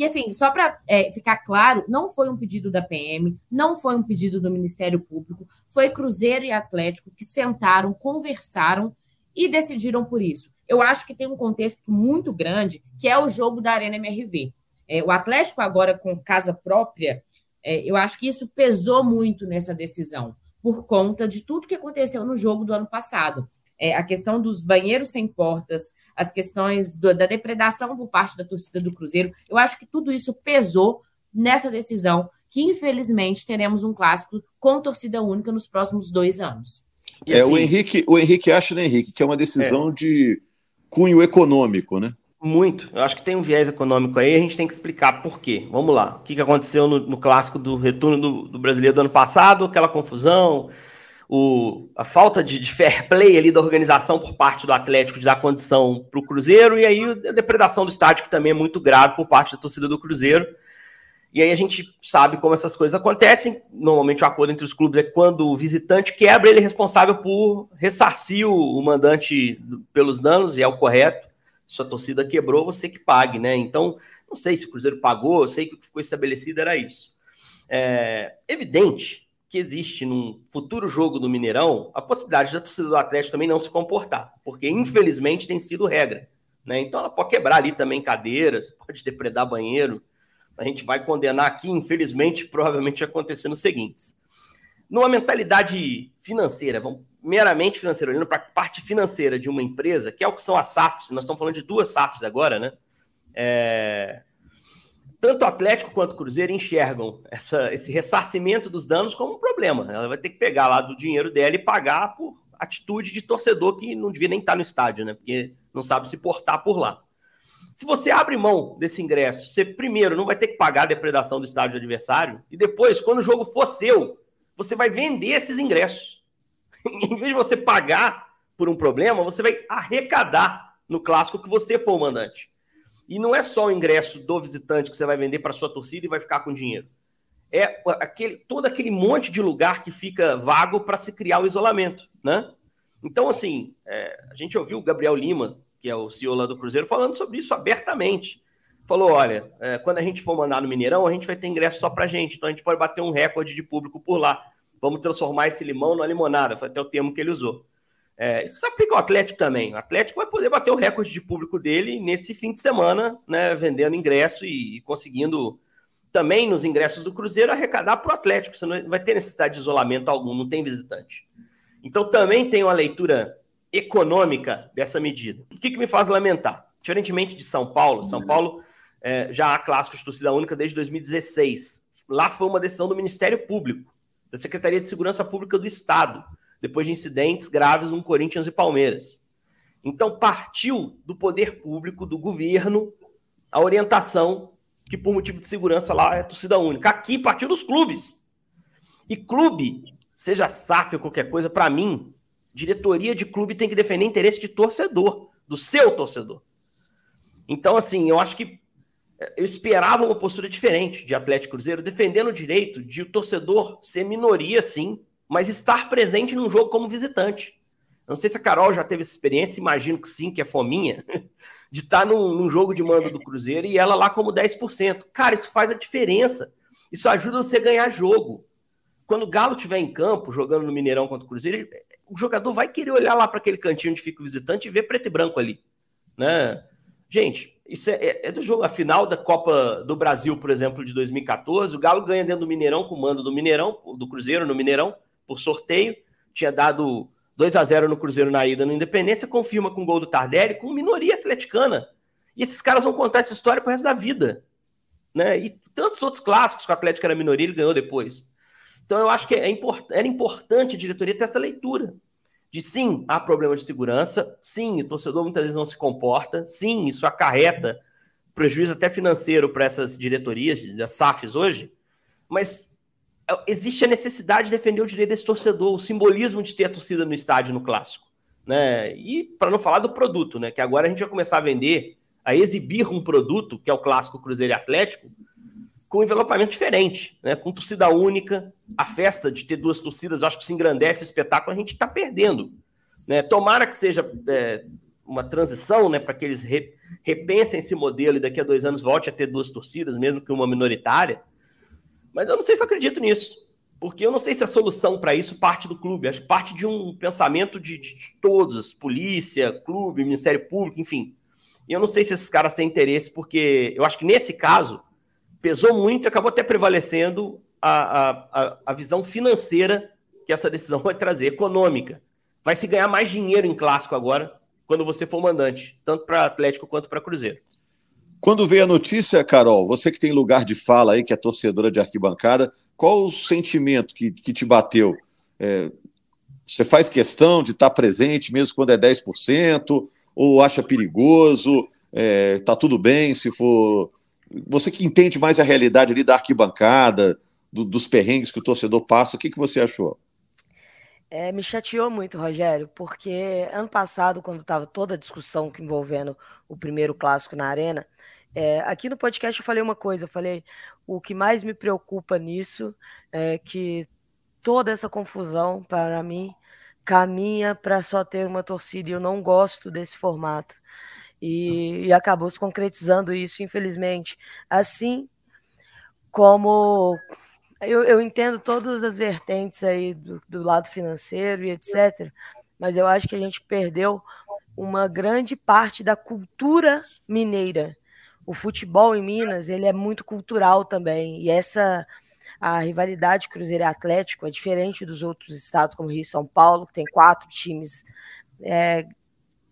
E assim, só para é, ficar claro, não foi um pedido da PM, não foi um pedido do Ministério Público, foi Cruzeiro e Atlético que sentaram, conversaram e decidiram por isso. Eu acho que tem um contexto muito grande, que é o jogo da Arena MRV. É, o Atlético agora com casa própria, é, eu acho que isso pesou muito nessa decisão, por conta de tudo que aconteceu no jogo do ano passado. É, a questão dos banheiros sem portas, as questões do, da depredação por parte da torcida do Cruzeiro, eu acho que tudo isso pesou nessa decisão, que infelizmente teremos um clássico com torcida única nos próximos dois anos. E é, assim, o Henrique, o Henrique acha, né, Henrique, que é uma decisão é. de cunho econômico, né? Muito. Eu acho que tem um viés econômico aí, a gente tem que explicar por quê. Vamos lá. O que, que aconteceu no, no clássico do retorno do, do, brasileiro do ano passado, aquela confusão, o, a falta de, de, fair play ali da organização por parte do Atlético de dar condição para o Cruzeiro, e aí a depredação do estádio, que também é muito grave por parte da torcida do Cruzeiro. E aí a gente sabe como essas coisas acontecem. Normalmente o acordo entre os clubes é quando o visitante quebra, ele é responsável por ressarcir o, mandante pelos danos, e é o correto. Se a torcida quebrou, você que pague, né? Então, não sei se o Cruzeiro pagou, eu sei que o que ficou estabelecido era isso. É evidente que existe num futuro jogo do Mineirão a possibilidade da torcida do Atlético também não se comportar, porque infelizmente tem sido regra. Né? Então ela pode quebrar ali também cadeiras, pode depredar banheiro a gente vai condenar aqui, infelizmente, provavelmente acontecendo o seguinte. Numa mentalidade financeira, vamos meramente financeira, olhando para a parte financeira de uma empresa, que é o que são as SAFs, nós estamos falando de duas SAFs agora, né? É... Tanto o Atlético quanto o Cruzeiro enxergam essa, esse ressarcimento dos danos como um problema. Ela vai ter que pegar lá do dinheiro dela e pagar por atitude de torcedor que não devia nem estar no estádio, né? Porque não sabe se portar por lá. Se você abre mão desse ingresso, você primeiro não vai ter que pagar a depredação do estádio do adversário, e depois, quando o jogo for seu, você vai vender esses ingressos. em vez de você pagar por um problema, você vai arrecadar no clássico que você for o mandante. E não é só o ingresso do visitante que você vai vender para sua torcida e vai ficar com dinheiro. É aquele, todo aquele monte de lugar que fica vago para se criar o isolamento, né? Então, assim, é, a gente ouviu o Gabriel Lima que é o CEO lá do Cruzeiro, falando sobre isso abertamente. Falou: olha, é, quando a gente for mandar no Mineirão, a gente vai ter ingresso só pra gente, então a gente pode bater um recorde de público por lá. Vamos transformar esse limão numa limonada, foi até o termo que ele usou. É, isso se aplica ao Atlético também. O Atlético vai poder bater o recorde de público dele nesse fim de semana, né, vendendo ingresso e, e conseguindo também nos ingressos do Cruzeiro arrecadar para o Atlético. Você não vai ter necessidade de isolamento algum, não tem visitante. Então também tem uma leitura econômica dessa medida. O que, que me faz lamentar? Diferentemente de São Paulo, São Paulo é, já há clássicos de torcida única desde 2016. Lá foi uma decisão do Ministério Público, da Secretaria de Segurança Pública do Estado, depois de incidentes graves no Corinthians e Palmeiras. Então partiu do poder público, do governo, a orientação que por motivo de segurança lá é torcida única. Aqui partiu dos clubes. E clube, seja SAF ou qualquer coisa, para mim, Diretoria de clube tem que defender interesse de torcedor, do seu torcedor. Então, assim, eu acho que eh, eu esperava uma postura diferente de Atlético Cruzeiro, defendendo o direito de o torcedor ser minoria, sim, mas estar presente num jogo como visitante. Não sei se a Carol já teve essa experiência, imagino que sim, que é fominha, de estar num, num jogo de mando do Cruzeiro e ela lá como 10%. Cara, isso faz a diferença. Isso ajuda você a ganhar jogo. Quando o Galo estiver em campo, jogando no Mineirão contra o Cruzeiro, o jogador vai querer olhar lá para aquele cantinho onde fica o visitante e ver preto e branco ali. Né? Gente, isso é, é, é, do jogo, a final da Copa do Brasil, por exemplo, de 2014. O Galo ganha dentro do Mineirão, com o mando do Mineirão, do Cruzeiro no Mineirão, por sorteio. Tinha dado 2 a 0 no Cruzeiro na ida no Independência, confirma com o gol do Tardelli, com minoria atleticana. E esses caras vão contar essa história pro resto da vida. Né? E tantos outros clássicos que o Atlético era minoria, ele ganhou depois. Então, eu acho que é import era importante a diretoria ter essa leitura. De sim, há problema de segurança, sim, o torcedor muitas vezes não se comporta, sim, isso acarreta prejuízo até financeiro para essas diretorias, das SAFs hoje, mas existe a necessidade de defender o direito desse torcedor, o simbolismo de ter a torcida no estádio no clássico. Né? E para não falar do produto, né? Que agora a gente vai começar a vender, a exibir um produto, que é o clássico Cruzeiro e Atlético, com um envelopamento diferente, né? com torcida única. A festa de ter duas torcidas, acho que se engrandece o espetáculo, a gente está perdendo. Né? Tomara que seja é, uma transição né, para que eles re, repensem esse modelo e daqui a dois anos volte a ter duas torcidas, mesmo que uma minoritária. Mas eu não sei se eu acredito nisso, porque eu não sei se a solução para isso parte do clube, acho que parte de um pensamento de, de, de todos, polícia, clube, Ministério Público, enfim. E eu não sei se esses caras têm interesse, porque eu acho que nesse caso pesou muito e acabou até prevalecendo a, a, a visão financeira que essa decisão vai trazer, econômica. Vai se ganhar mais dinheiro em clássico agora, quando você for mandante, tanto para Atlético quanto para Cruzeiro. Quando veio a notícia, Carol, você que tem lugar de fala aí, que é torcedora de arquibancada, qual o sentimento que, que te bateu? É, você faz questão de estar presente mesmo quando é 10%? Ou acha perigoso? É, tá tudo bem se for você que entende mais a realidade ali da arquibancada, do, dos perrengues que o torcedor passa, o que, que você achou? É, me chateou muito, Rogério, porque ano passado, quando estava toda a discussão envolvendo o primeiro clássico na Arena, É, aqui no podcast eu falei uma coisa, eu falei, o que mais me preocupa nisso é que toda essa confusão, para mim, caminha para só ter uma torcida, e eu não gosto desse formato. E, e acabou se concretizando isso, infelizmente. Assim como eu, eu entendo todas as vertentes aí do, do lado financeiro e etc., mas eu acho que a gente perdeu uma grande parte da cultura mineira. O futebol em Minas ele é muito cultural também e essa a rivalidade Cruzeiro e Atlético é diferente dos outros estados como Rio e São Paulo que tem quatro times é,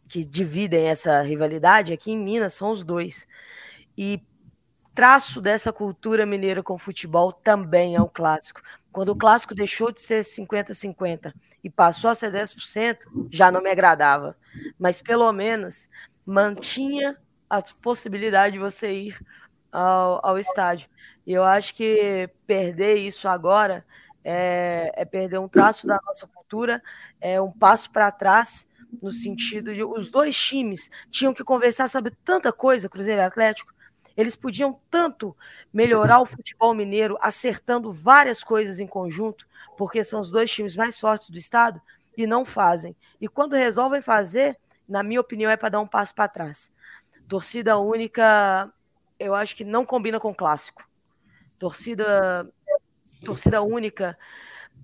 que dividem essa rivalidade. Aqui em Minas são os dois e traço dessa cultura mineira com o futebol também é o clássico. Quando o clássico deixou de ser 50-50 e passou a ser 10%, já não me agradava. Mas pelo menos mantinha a possibilidade de você ir ao, ao estádio. E eu acho que perder isso agora é, é perder um traço da nossa cultura, é um passo para trás, no sentido de os dois times tinham que conversar sobre tanta coisa, Cruzeiro e Atlético. Eles podiam tanto melhorar o futebol mineiro, acertando várias coisas em conjunto, porque são os dois times mais fortes do estado, e não fazem. E quando resolvem fazer, na minha opinião, é para dar um passo para trás. Torcida única, eu acho que não combina com clássico. Torcida, torcida única,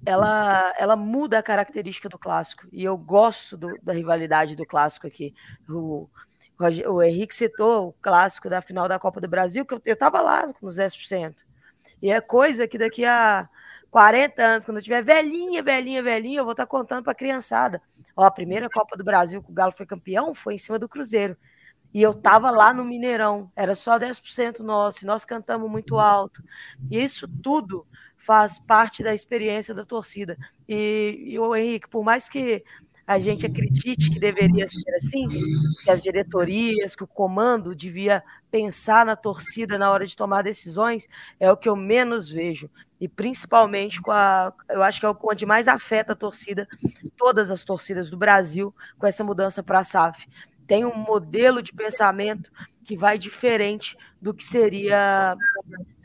ela, ela muda a característica do clássico. E eu gosto do, da rivalidade do clássico aqui. O, o Henrique citou o clássico da final da Copa do Brasil, que eu estava lá nos 10%. E é coisa que daqui a 40 anos, quando eu tiver velhinha, velhinha, velhinha, eu vou estar tá contando para a criançada. Ó, a primeira Copa do Brasil que o Galo foi campeão foi em cima do Cruzeiro. E eu estava lá no Mineirão, era só 10% nosso, e nós cantamos muito alto. E isso tudo faz parte da experiência da torcida. E, e o Henrique, por mais que a gente acredite que deveria ser assim, que as diretorias, que o comando devia pensar na torcida na hora de tomar decisões, é o que eu menos vejo e principalmente com a. Eu acho que é onde mais afeta a torcida, todas as torcidas do Brasil, com essa mudança para a SAF. Tem um modelo de pensamento que vai diferente do que seria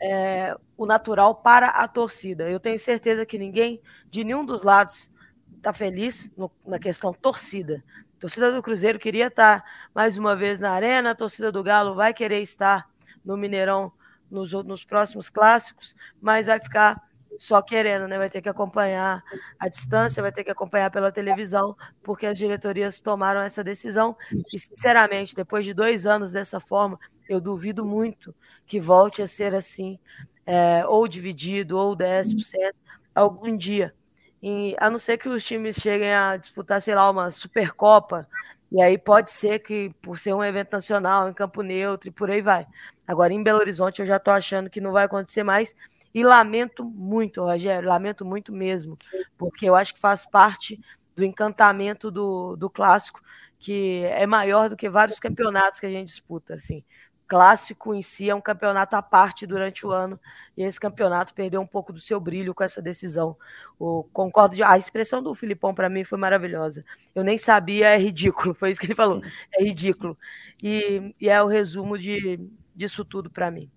é, o natural para a torcida. Eu tenho certeza que ninguém, de nenhum dos lados, está feliz no, na questão torcida. Torcida do Cruzeiro queria estar mais uma vez na arena, a torcida do Galo vai querer estar no Mineirão nos, nos próximos clássicos, mas vai ficar só querendo, né? Vai ter que acompanhar a distância, vai ter que acompanhar pela televisão, porque as diretorias tomaram essa decisão. E, sinceramente, depois de dois anos dessa forma, eu duvido muito que volte a ser assim, é, ou dividido, ou 10% algum dia. E, a não ser que os times cheguem a disputar, sei lá, uma Supercopa, e aí pode ser que, por ser um evento nacional, em campo neutro e por aí vai. Agora, em Belo Horizonte, eu já estou achando que não vai acontecer mais. E lamento muito, Rogério, lamento muito mesmo, porque eu acho que faz parte do encantamento do, do clássico, que é maior do que vários campeonatos que a gente disputa. Assim. Clássico em si é um campeonato à parte durante o ano, e esse campeonato perdeu um pouco do seu brilho com essa decisão. O, concordo, de, a expressão do Filipão para mim foi maravilhosa. Eu nem sabia, é ridículo, foi isso que ele falou, é ridículo. E, e é o resumo de, disso tudo para mim.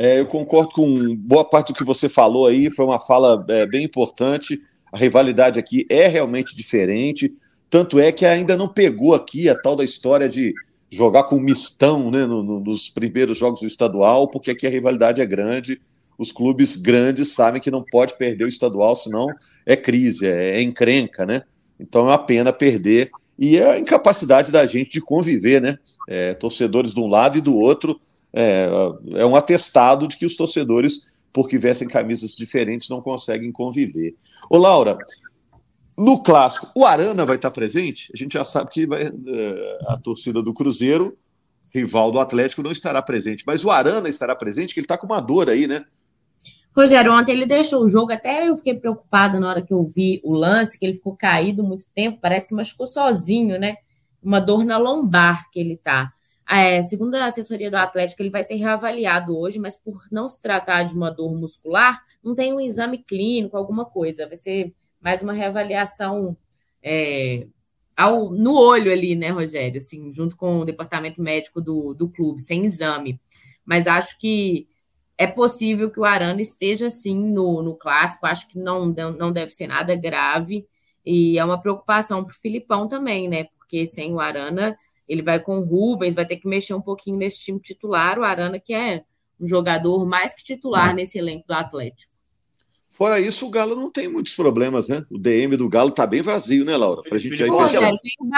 É, eu concordo com boa parte do que você falou aí, foi uma fala é, bem importante. A rivalidade aqui é realmente diferente, tanto é que ainda não pegou aqui a tal da história de jogar com mistão né, no, no, nos primeiros jogos do estadual, porque aqui a rivalidade é grande. Os clubes grandes sabem que não pode perder o estadual, senão é crise, é, é encrenca, né? Então é uma pena perder e é a incapacidade da gente de conviver, né? É, torcedores de um lado e do outro, é, é um atestado de que os torcedores, porque vestem camisas diferentes, não conseguem conviver. Ô, Laura, no clássico, o Arana vai estar presente? A gente já sabe que vai, é, a torcida do Cruzeiro, rival do Atlético, não estará presente, mas o Arana estará presente, que ele está com uma dor aí, né? Rogério, ontem ele deixou o jogo, até eu fiquei preocupada na hora que eu vi o lance, que ele ficou caído muito tempo, parece que machucou sozinho, né? Uma dor na lombar que ele tá. É, segundo a assessoria do Atlético, ele vai ser reavaliado hoje, mas por não se tratar de uma dor muscular, não tem um exame clínico, alguma coisa. Vai ser mais uma reavaliação é, ao, no olho ali, né, Rogério? Assim, junto com o departamento médico do, do clube, sem exame. Mas acho que é possível que o Arana esteja sim no, no clássico. Acho que não, não deve ser nada grave. E é uma preocupação para o Filipão também, né? Porque sem o Arana, ele vai com o Rubens, vai ter que mexer um pouquinho nesse time titular. O Arana, que é um jogador mais que titular nesse elenco do Atlético. Fora isso, o Galo não tem muitos problemas, né? O DM do Galo tá bem vazio, né, Laura? Pra gente aí fechar.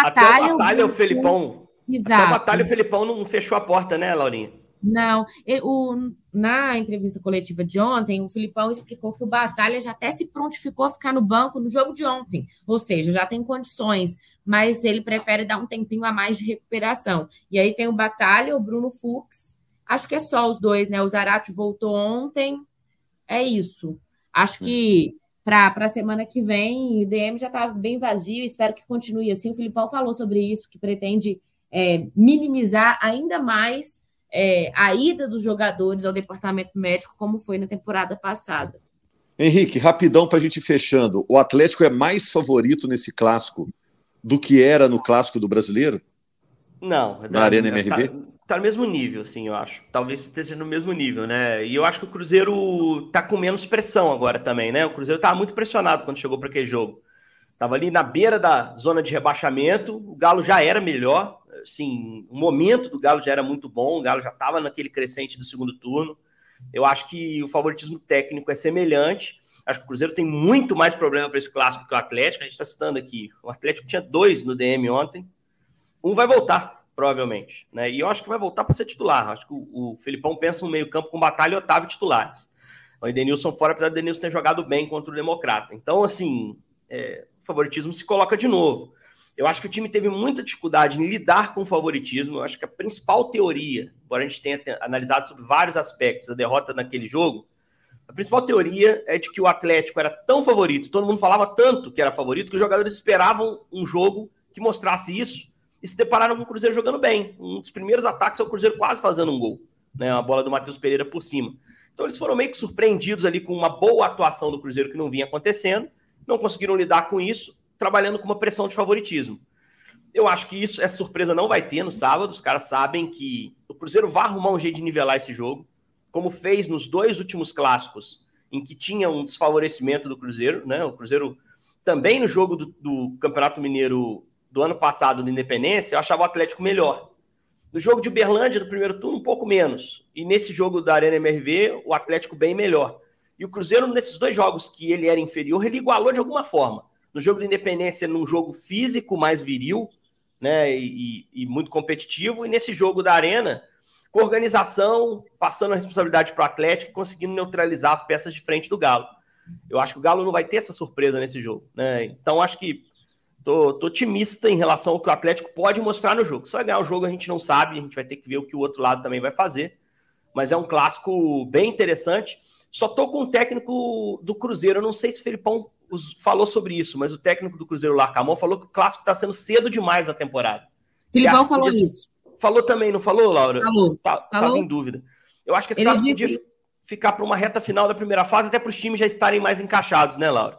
Até o Batalha, o Felipão. Exato. Até o Batalha, o Felipão não fechou a porta, né, Laurinha? Não, o, na entrevista coletiva de ontem, o Filipão explicou que o Batalha já até se prontificou a ficar no banco no jogo de ontem, ou seja, já tem condições, mas ele prefere dar um tempinho a mais de recuperação. E aí tem o Batalha, o Bruno Fux, acho que é só os dois, né? O Zarate voltou ontem, é isso. Acho que para a semana que vem o DM já está bem vazio, espero que continue assim. O Filipão falou sobre isso, que pretende é, minimizar ainda mais é, a ida dos jogadores ao departamento médico, como foi na temporada passada. Henrique, rapidão para a gente ir fechando. O Atlético é mais favorito nesse clássico do que era no clássico do brasileiro? Não, na Arena MRV? Tá, tá no mesmo nível, assim, eu acho. Talvez esteja no mesmo nível, né? E eu acho que o Cruzeiro tá com menos pressão agora também, né? O Cruzeiro tava muito pressionado quando chegou para aquele jogo. Tava ali na beira da zona de rebaixamento, o Galo já era melhor, assim, o momento do Galo já era muito bom, o Galo já estava naquele crescente do segundo turno. Eu acho que o favoritismo técnico é semelhante. Acho que o Cruzeiro tem muito mais problema para esse clássico que o Atlético. A gente está citando aqui. O Atlético tinha dois no DM ontem. Um vai voltar, provavelmente. Né? E eu acho que vai voltar para ser titular. Acho que o, o Felipão pensa no meio-campo com Batalha e Otávio titulares. O Edenilson fora, apesar do Edenilson ter jogado bem contra o Democrata. Então, assim, é, o favoritismo se coloca de novo. Eu acho que o time teve muita dificuldade em lidar com o favoritismo. Eu acho que a principal teoria, embora a gente tenha analisado sobre vários aspectos a derrota naquele jogo, a principal teoria é de que o Atlético era tão favorito, todo mundo falava tanto que era favorito, que os jogadores esperavam um jogo que mostrasse isso e se depararam com o Cruzeiro jogando bem. Um dos primeiros ataques é o Cruzeiro quase fazendo um gol, né? A bola do Matheus Pereira por cima. Então eles foram meio que surpreendidos ali com uma boa atuação do Cruzeiro que não vinha acontecendo, não conseguiram lidar com isso trabalhando com uma pressão de favoritismo. Eu acho que isso, essa surpresa não vai ter no sábado. Os caras sabem que o Cruzeiro vai arrumar um jeito de nivelar esse jogo, como fez nos dois últimos clássicos, em que tinha um desfavorecimento do Cruzeiro, né? O Cruzeiro também no jogo do, do Campeonato Mineiro do ano passado, do Independência, eu achava o Atlético melhor. No jogo de Uberlândia, do primeiro turno, um pouco menos. E nesse jogo da Arena MRV, o Atlético bem melhor. E o Cruzeiro, nesses dois jogos que ele era inferior, ele igualou de alguma forma. No jogo de Independência, num jogo físico mais viril, né, e, e muito competitivo, e nesse jogo da Arena, com organização, passando a responsabilidade para o Atlético, conseguindo neutralizar as peças de frente do Galo. Eu acho que o Galo não vai ter essa surpresa nesse jogo, né? Então acho que tô, tô otimista em relação ao que o Atlético pode mostrar no jogo. Se vai ganhar o jogo, a gente não sabe, a gente vai ter que ver o que o outro lado também vai fazer. Mas é um clássico bem interessante. Só tô com o técnico do Cruzeiro. Eu não sei se o Felipão falou sobre isso, mas o técnico do Cruzeiro, Larcamon, falou que o clássico está sendo cedo demais na temporada. Filipão falou isso. Falou também, não falou, Laura? Falou. Tá, falou. Tava em dúvida. Eu acho que esse Ele clássico disse... podia ficar para uma reta final da primeira fase, até para os times já estarem mais encaixados, né, Laura?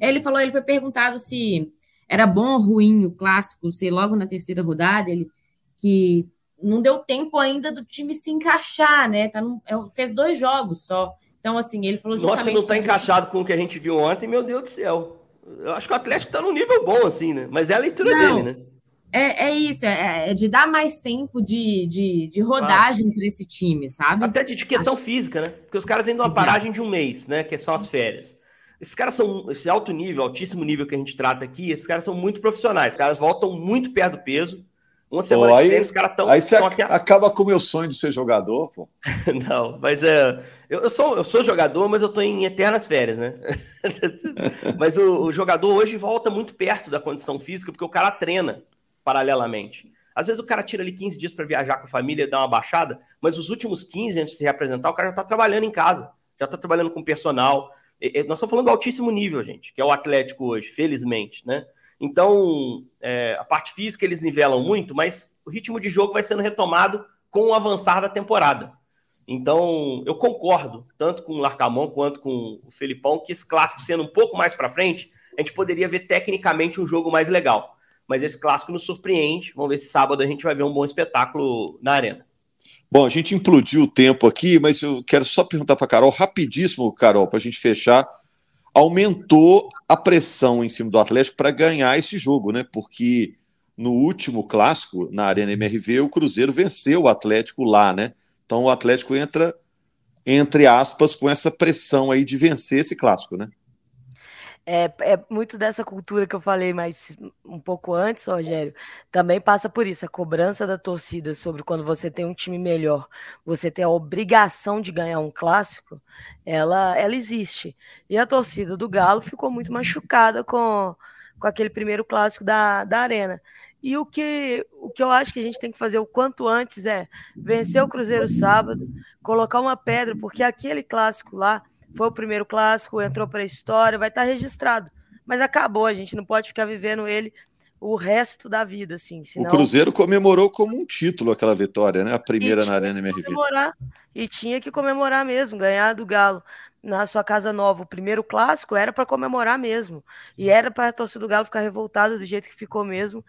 Ele falou, ele foi perguntado se era bom ou ruim o clássico ser logo na terceira rodada, ele que não deu tempo ainda do time se encaixar, né? Tá no, é, fez dois jogos só. Então, assim, ele falou justamente... Nossa, não está encaixado com o que a gente viu ontem, meu Deus do céu. Eu acho que o Atlético está num nível bom, assim, né? Mas é a leitura não, dele, né? É, é isso, é, é, de dar mais tempo de, de, de rodagem claro. para esse time, sabe? Até de, de questão acho... física, né? Porque os caras de uma paragem de um mês, né? Que são as férias. Esses caras são, esse alto nível, altíssimo nível que a gente trata aqui, esses caras são muito profissionais. Os caras voltam muito perto do peso, uma semana pô, de treino, os caras estão. Aí você ac acaba com o meu sonho de ser jogador, pô. Não, mas é. Eu, eu, sou, eu sou jogador, mas eu estou em eternas férias, né? mas o, o, jogador hoje volta muito perto da condição física, porque o cara treina paralelamente. Às vezes o cara tira ali 15 dias para viajar com a família, dar uma baixada, mas os últimos 15 antes de se reapresentar, o cara já está trabalhando em casa, já está trabalhando com personal. E, e, nós estamos falando do altíssimo nível, gente, que é o Atlético hoje, felizmente, né? Então, é, a parte física eles nivelam muito, mas o ritmo de jogo vai sendo retomado com o avançar da temporada. Então, eu concordo, tanto com o Larcamon quanto com o Felipão, que esse clássico sendo um pouco mais para frente, a gente poderia ver tecnicamente um jogo mais legal. mas esse clássico nos surpreende. Vamos ver se sábado a gente vai ver um bom espetáculo na arena. Bom, a gente implodiu o tempo aqui, mas eu quero só perguntar para Carol, rapidíssimo, Carol, para a gente fechar. Aumentou a pressão em cima do Atlético para ganhar esse jogo, né? Porque no último clássico, na Arena MRV, o Cruzeiro venceu o Atlético lá, né? Então o Atlético entra, entre aspas, com essa pressão aí de vencer esse clássico, né? É, é, muito dessa cultura que eu falei mais um pouco antes, Rogério, também passa por isso, a cobrança da torcida sobre quando você tem um time melhor, você tem a obrigação de ganhar um clássico, ela, ela existe. E a torcida do Galo ficou muito machucada com, com aquele primeiro clássico da, da Arena. E o que, o que eu acho que a gente tem que fazer o quanto antes é vencer o Cruzeiro sábado, colocar uma pedra, porque aquele clássico lá foi o primeiro clássico, entrou para a história, vai estar tá registrado. Mas acabou, a gente não pode ficar vivendo ele o resto da vida, assim. Senão... O Cruzeiro comemorou como um título aquela vitória, né? A primeira na Arena MRV. Comemorar, e tinha que comemorar mesmo, ganhar do Galo na sua casa nova. O primeiro clássico era para comemorar mesmo. E era para a torcida do Galo ficar revoltada do jeito que ficou mesmo.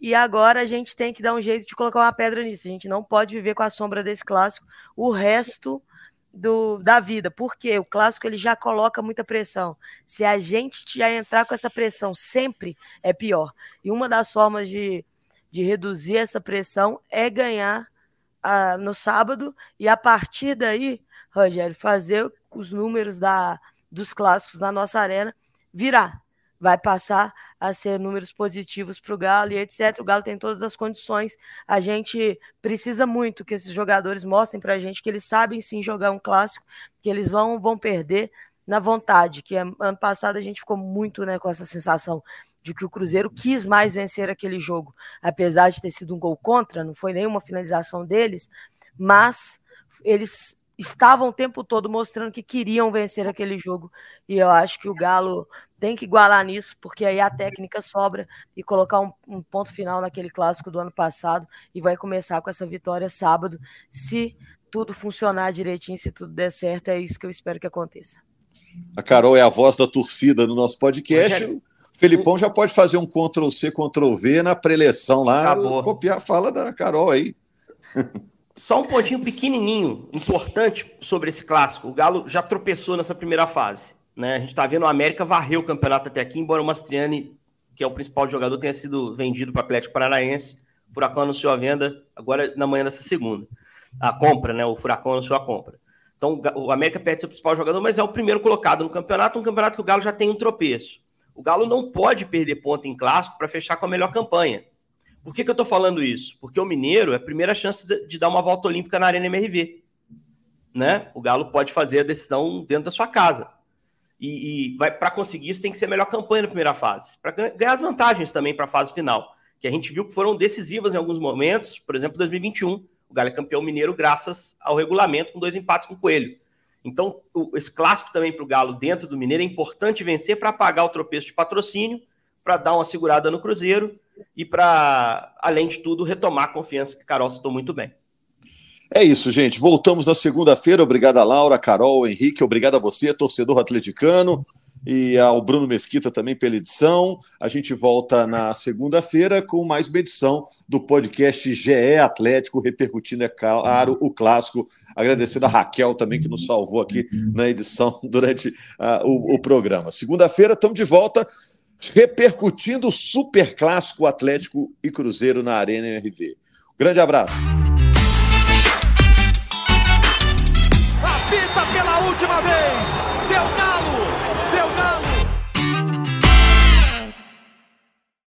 E agora a gente tem que dar um jeito de colocar uma pedra nisso. A gente não pode viver com a sombra desse clássico o resto do, da vida, porque o clássico ele já coloca muita pressão. Se a gente já entrar com essa pressão sempre, é pior. E uma das formas de, de reduzir essa pressão é ganhar uh, no sábado e a partir daí, Rogério, fazer os números da, dos clássicos na nossa arena virar. Vai passar a ser números positivos para o Galo e etc. O Galo tem todas as condições. A gente precisa muito que esses jogadores mostrem para a gente que eles sabem sim jogar um clássico, que eles vão, vão perder na vontade. Que ano passado a gente ficou muito né, com essa sensação de que o Cruzeiro quis mais vencer aquele jogo, apesar de ter sido um gol contra, não foi nenhuma finalização deles, mas eles estavam o tempo todo mostrando que queriam vencer aquele jogo. E eu acho que o Galo tem que igualar nisso, porque aí a técnica sobra e colocar um, um, ponto final naquele clássico do ano passado e vai começar com essa vitória sábado. Se tudo funcionar direitinho, se tudo der certo, é isso que eu espero que aconteça. A Carol é a voz da torcida no nosso podcast. O Felipão já pode fazer um Ctrl C, Ctrl V na preleção lá, Acabou. copiar a fala da Carol aí. Só um pontinho pequenininho, importante sobre esse clássico. O Galo já tropeçou nessa primeira fase. Né? A gente está vendo o América varrer o campeonato até aqui, embora o Mastriani, que é o principal jogador, tenha sido vendido para o Atlético Paranaense. O Furacão anunciou a venda agora na manhã dessa segunda. A compra, né? O Furacão anunciou a compra. Então o América perde seu principal jogador, mas é o primeiro colocado no campeonato, um campeonato que o Galo já tem um tropeço. O Galo não pode perder ponto em clássico para fechar com a melhor campanha. Por que, que eu estou falando isso? Porque o Mineiro é a primeira chance de, dar uma volta olímpica na Arena MRV. Né? O Galo pode fazer a decisão dentro da sua casa. E, e para conseguir isso tem que ser a melhor campanha na primeira fase, para ganhar as vantagens também para a fase final, que a gente viu que foram decisivas em alguns momentos, por exemplo, 2021, o Galo é campeão mineiro graças ao regulamento com dois empates com o Coelho. Então, o, esse clássico também para o Galo dentro do Mineiro é importante vencer para pagar o tropeço de patrocínio, para dar uma segurada no Cruzeiro e para, além de tudo, retomar a confiança que Carol citou muito bem. É isso, gente. Voltamos na segunda-feira. Obrigado a Laura, Carol, Henrique. Obrigado a você, torcedor atleticano. E ao Bruno Mesquita também pela edição. A gente volta na segunda-feira com mais uma edição do podcast GE Atlético, repercutindo, é claro, o clássico. Agradecendo a Raquel também, que nos salvou aqui na edição durante uh, o, o programa. Segunda-feira, estamos de volta repercutindo o super clássico Atlético e Cruzeiro na Arena MRV. Grande abraço. Última vez.